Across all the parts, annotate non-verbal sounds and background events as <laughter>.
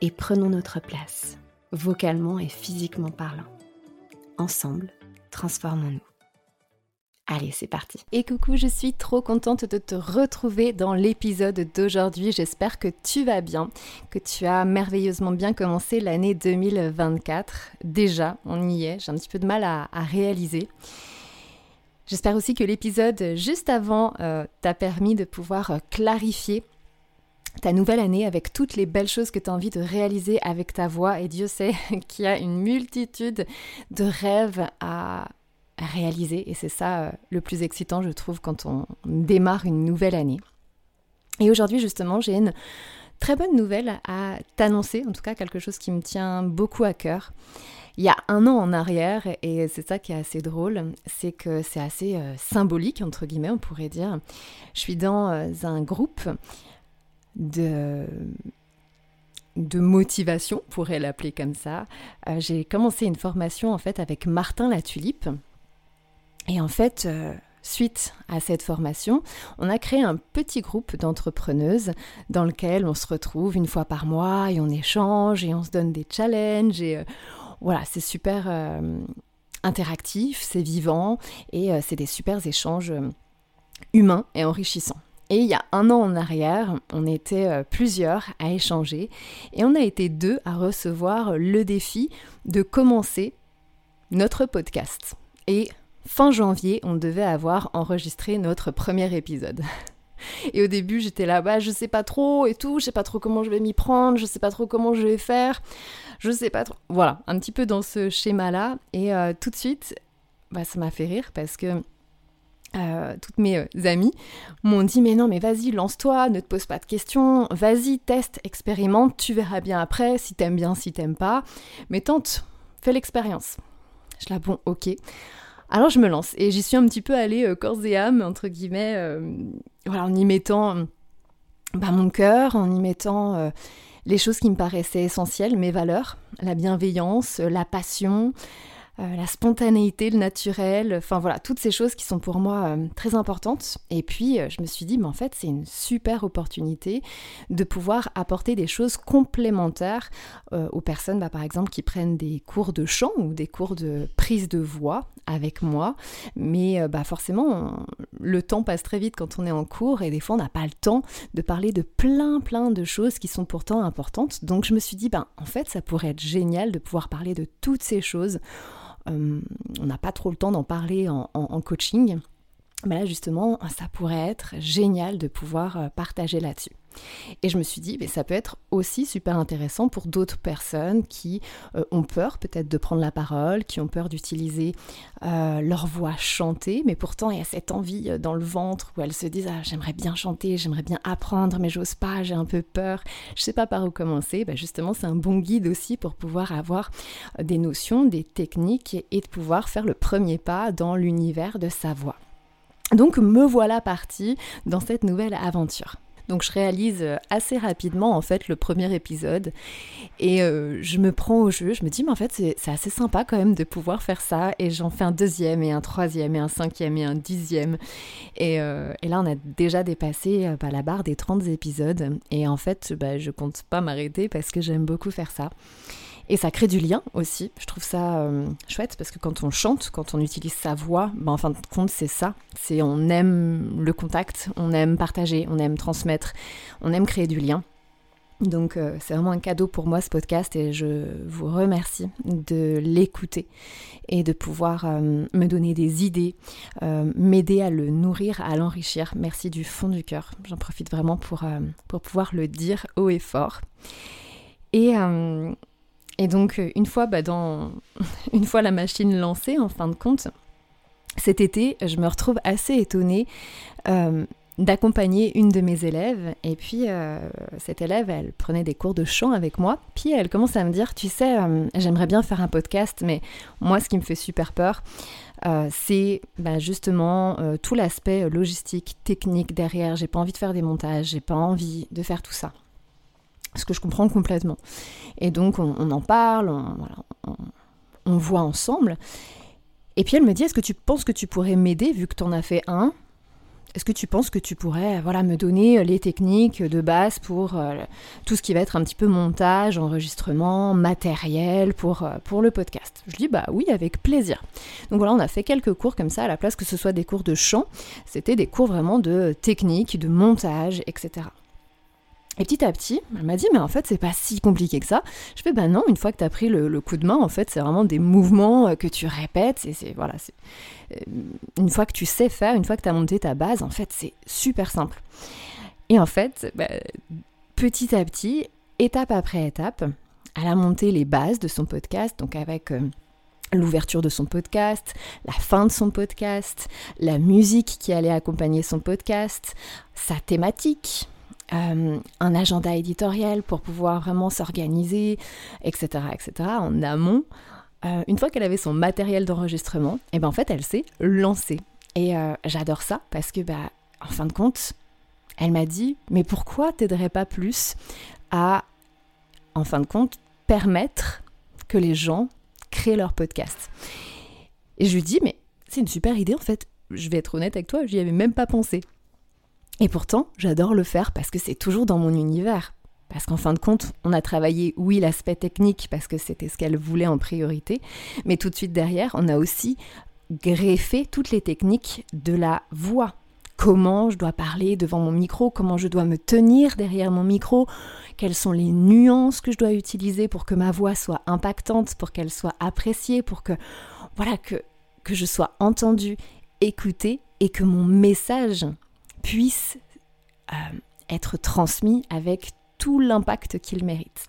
et prenons notre place, vocalement et physiquement parlant. Ensemble, transformons-nous. Allez, c'est parti. Et coucou, je suis trop contente de te retrouver dans l'épisode d'aujourd'hui. J'espère que tu vas bien, que tu as merveilleusement bien commencé l'année 2024. Déjà, on y est. J'ai un petit peu de mal à, réaliser. J'espère aussi que l'épisode juste avant euh, t'a permis de pouvoir clarifier ta nouvelle année avec toutes les belles choses que tu as envie de réaliser avec ta voix. Et Dieu sait <laughs> qu'il y a une multitude de rêves à réaliser. Et c'est ça euh, le plus excitant, je trouve, quand on démarre une nouvelle année. Et aujourd'hui, justement, j'ai une très bonne nouvelle à t'annoncer, en tout cas quelque chose qui me tient beaucoup à cœur. Il y a un an en arrière, et c'est ça qui est assez drôle, c'est que c'est assez euh, symbolique, entre guillemets, on pourrait dire. Je suis dans euh, un groupe de, motivation, on pourrait l'appeler comme ça. Euh, j'ai commencé une formation en fait avec Martin Latulipe. Et en fait, euh, suite à cette formation, on a créé un petit groupe d'entrepreneuses dans lequel on se retrouve une fois par mois et on échange et on se donne des challenges. Et euh, voilà, c'est super interactif, c'est vivant et c'est des super échanges humains et enrichissants. Et il y a un an en arrière, on était euh, plusieurs à échanger et on a été deux à recevoir le défi de commencer notre podcast. Et fin janvier, on devait avoir enregistré notre premier épisode. <laughs> Et au début, j'étais là, bas je sais pas trop et tout, je sais pas trop comment je vais m'y prendre, je sais pas trop comment je vais faire, je sais pas trop. Voilà, un petit peu dans ce schéma-là. Et euh, tout de suite, bah, ça m'a fait rire parce que euh, toutes mes euh, amies m'ont dit mais non mais vas-y lance-toi, ne te pose pas de questions, vas-y teste, expérimente, tu verras bien après si t'aimes bien, si t'aimes pas, mais tente, fais l'expérience. Je la bon ok. Alors je me lance et j'y suis un petit peu allée euh, corps et âme entre guillemets, voilà en y mettant bah, mon cœur, en y mettant les choses qui me paraissaient essentielles, mes valeurs, la bienveillance, la passion, euh, la spontanéité, le naturel, enfin voilà, toutes ces choses qui sont pour moi euh, très importantes. Et puis euh, je me suis dit, mais en fait c'est une super opportunité de pouvoir apporter des choses complémentaires aux personnes, bah, par exemple, qui prennent des cours de chant ou des cours de prise de voix avec moi. Mais bah, forcément, le temps passe très vite quand on est en cours et des fois on n'a pas le temps de parler de plein plein de choses qui sont pourtant importantes. Donc je me suis dit, ben en fait ça pourrait être génial de pouvoir parler de toutes ces choses on n'a pas trop le temps d'en parler en, coaching. Mais là, justement, ça pourrait être génial de pouvoir euh, partager là-dessus. Et je me suis dit, mais ça peut être aussi super intéressant pour d'autres personnes qui euh, ont peur peut-être de prendre la parole, qui ont peur d'utiliser euh, leur voix chantée, mais pourtant il y a cette envie euh, dans le ventre où elles se disent, ah, j'aimerais bien chanter, j'aimerais bien apprendre, mais j'ose pas, j'ai un peu peur, je sais pas par où commencer. Ben justement, c'est un bon guide aussi pour pouvoir avoir des notions, des techniques et de pouvoir faire le premier pas dans l'univers de sa voix. Donc me voilà partie dans cette nouvelle aventure. Donc je réalise euh, assez rapidement en fait le premier épisode et euh, je me prends au jeu. Je me dis mais en fait c'est assez sympa quand même de pouvoir faire ça et j'en fais un deuxième et un troisième et un cinquième et un dixième. Et, euh, là on a déjà dépassé bah, la barre des 30 épisodes et en fait bah, je compte pas m'arrêter parce que j'aime beaucoup faire ça. Et ça crée du lien aussi. Je trouve ça euh, chouette parce que quand on chante, quand on utilise sa voix, ben, en fin de compte, c'est ça. C'est on aime le contact, on aime partager, on aime transmettre, on aime créer du lien. Donc euh, c'est vraiment un cadeau pour moi ce podcast et je vous remercie de l'écouter et de pouvoir euh, me donner des idées, m'aider à le nourrir, à l'enrichir. Merci du fond du cœur. J'en profite vraiment pour, pour pouvoir le dire haut et fort. Et, et donc une fois, bah, <laughs> une fois la machine lancée, en fin de compte, cet été, je me retrouve assez étonnée d'accompagner une de mes élèves. Et puis, euh, cette élève, elle prenait des cours de chant avec moi. Puis, elle commence à me dire, tu sais, euh, j'aimerais bien faire un podcast, mais moi, ce qui me fait super peur, euh, c'est bah, justement tout l'aspect logistique, technique derrière. J'ai pas envie de faire des montages, j'ai pas envie de faire tout ça. Ce que je comprends complètement. Et donc, on, en parle, on, voit ensemble. Et puis elle me dit, est-ce que tu penses que tu pourrais m'aider vu que tu en as fait un? Est-ce que tu penses que tu pourrais voilà, me donner euh, les techniques de base pour euh, tout ce qui va être un petit peu montage, enregistrement, matériel pour, euh, pour le podcast? Je dis bah oui, avec plaisir. Donc voilà, on a fait quelques cours comme ça, à la place que ce soit des cours de chant, c'était des cours vraiment de technique, de montage, etc. Et petit à petit, elle m'a dit, mais en fait, c'est pas si compliqué que ça. Je fais, bah non, une fois que tu as pris le, coup de main, en fait, c'est vraiment des mouvements euh, que tu répètes. C'est, voilà, euh, une fois que tu sais faire, une fois que tu as monté ta base, en fait, c'est super simple. Et en fait, bah, petit à petit, étape après étape, elle a monté les bases de son podcast, donc avec. Euh, l'ouverture de son podcast, la fin de son podcast, la musique qui allait accompagner son podcast, sa thématique, euh, un agenda éditorial pour pouvoir vraiment s'organiser, etc., etc., en amont. Euh, une fois qu'elle avait son matériel d'enregistrement, et eh ben en fait, elle s'est lancée. Et euh, j'adore ça parce que, bah, en fin de compte, elle m'a dit, mais pourquoi t'aiderais pas plus à, en fin de compte, permettre que les gens créent leur podcast? Et je lui dis, mais c'est une super idée en fait. Je vais être honnête avec toi, j'y avais même pas pensé. Et pourtant, j'adore le faire parce que c'est toujours dans mon univers. Parce qu'en fin de compte, on a travaillé, oui, l'aspect technique parce que c'était ce qu'elle voulait en priorité, mais tout de suite derrière, on a aussi greffé toutes les techniques de la voix. Comment je dois parler devant mon micro, comment je dois me tenir derrière mon micro, quelles sont les nuances que je dois utiliser pour que ma voix soit impactante, pour qu'elle soit appréciée, pour que voilà que que je sois entendue, écoutée et que mon message puisse euh, être transmis avec tout l'impact qu'il mérite.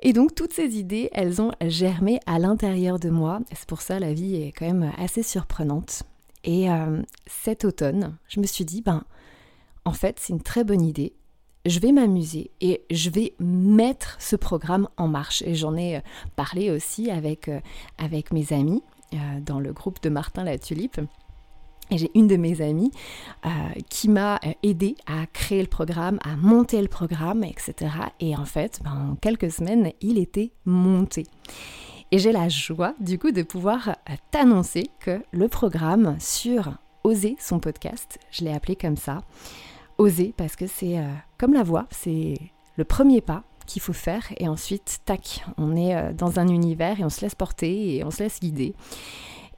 Et donc toutes ces idées, elles ont germé à l'intérieur de moi. C'est pour ça la vie est quand même assez surprenante. Et euh, cet automne, je me suis dit, ben, en fait, c'est une très bonne idée. Je vais m'amuser et je vais mettre ce programme en marche. Et j'en ai euh, parlé aussi avec, avec mes amis dans le groupe de Martin la Tulipe. Et j'ai une de mes amies euh, qui m'a euh, aidé à créer le programme, à monter le programme, etc. Et en fait, ben, en quelques semaines, il était monté. Et j'ai la joie, du coup, de pouvoir euh, t'annoncer que le programme sur Oser son podcast, je l'ai appelé comme ça, Oser, parce que c'est comme la voix, c'est le premier pas qu'il faut faire et ensuite, tac, on est dans un univers et on se laisse porter et on se laisse guider.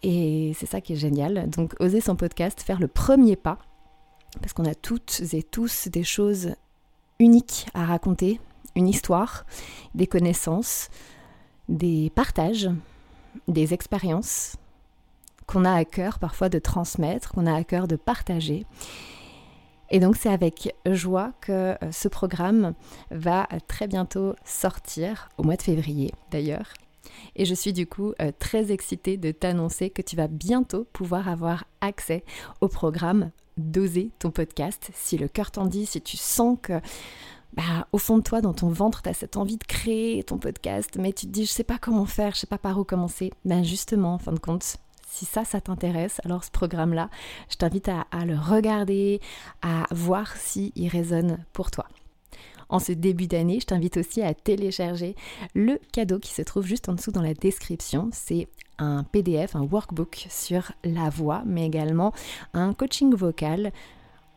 Et c'est ça qui est génial. Donc oser son podcast, faire le premier pas, parce qu'on a toutes et tous des choses uniques à raconter, une histoire, des connaissances, des partages, des expériences qu'on a à cœur parfois de transmettre, qu'on a à cœur de partager. Et donc c'est avec joie que euh, ce programme va très bientôt sortir, au mois de février d'ailleurs. Et je suis du coup euh, très excitée de t'annoncer que tu vas bientôt pouvoir avoir accès au programme Doser ton podcast. Si le cœur t'en dit, si tu sens que bah, au fond de toi, dans ton ventre, tu as cette envie de créer ton podcast, mais tu te dis, je sais pas comment faire, je sais pas par où commencer. Ben justement, en fin de compte, si ça, ça t'intéresse, alors ce programme-là, je t'invite à, à, le regarder, à voir s'il résonne pour toi en ce début d'année, je t'invite aussi à télécharger le cadeau qui se trouve juste en dessous dans la description. C'est un PDF, un workbook sur la voix, mais également un coaching vocal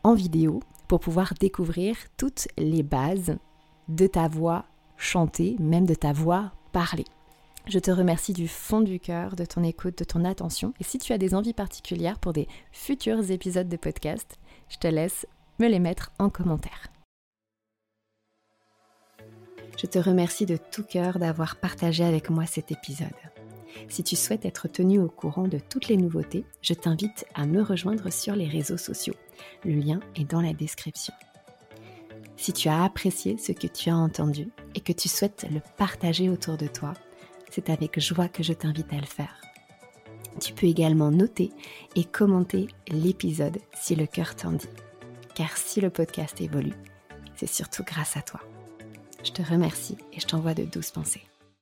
en vidéo pour pouvoir découvrir toutes les bases de ta voix chantée, même de ta voix parlée. Je te remercie du fond du cœur de ton écoute, de ton attention. Et si tu as des envies particulières pour des futurs épisodes de podcast, je te laisse me les mettre en commentaire. Je te remercie de tout cœur d'avoir partagé avec moi cet épisode. Si tu souhaites être tenu au courant de toutes les nouveautés, je t'invite à me rejoindre sur les réseaux sociaux. Le lien est dans la description. Si tu as apprécié ce que tu as entendu et que tu souhaites le partager autour de toi, c'est avec joie que je t'invite à le faire. Tu peux également noter et commenter l'épisode si le cœur t'en dit. Car si le podcast évolue, c'est surtout grâce à toi. Je te remercie et je t'envoie de douces pensées.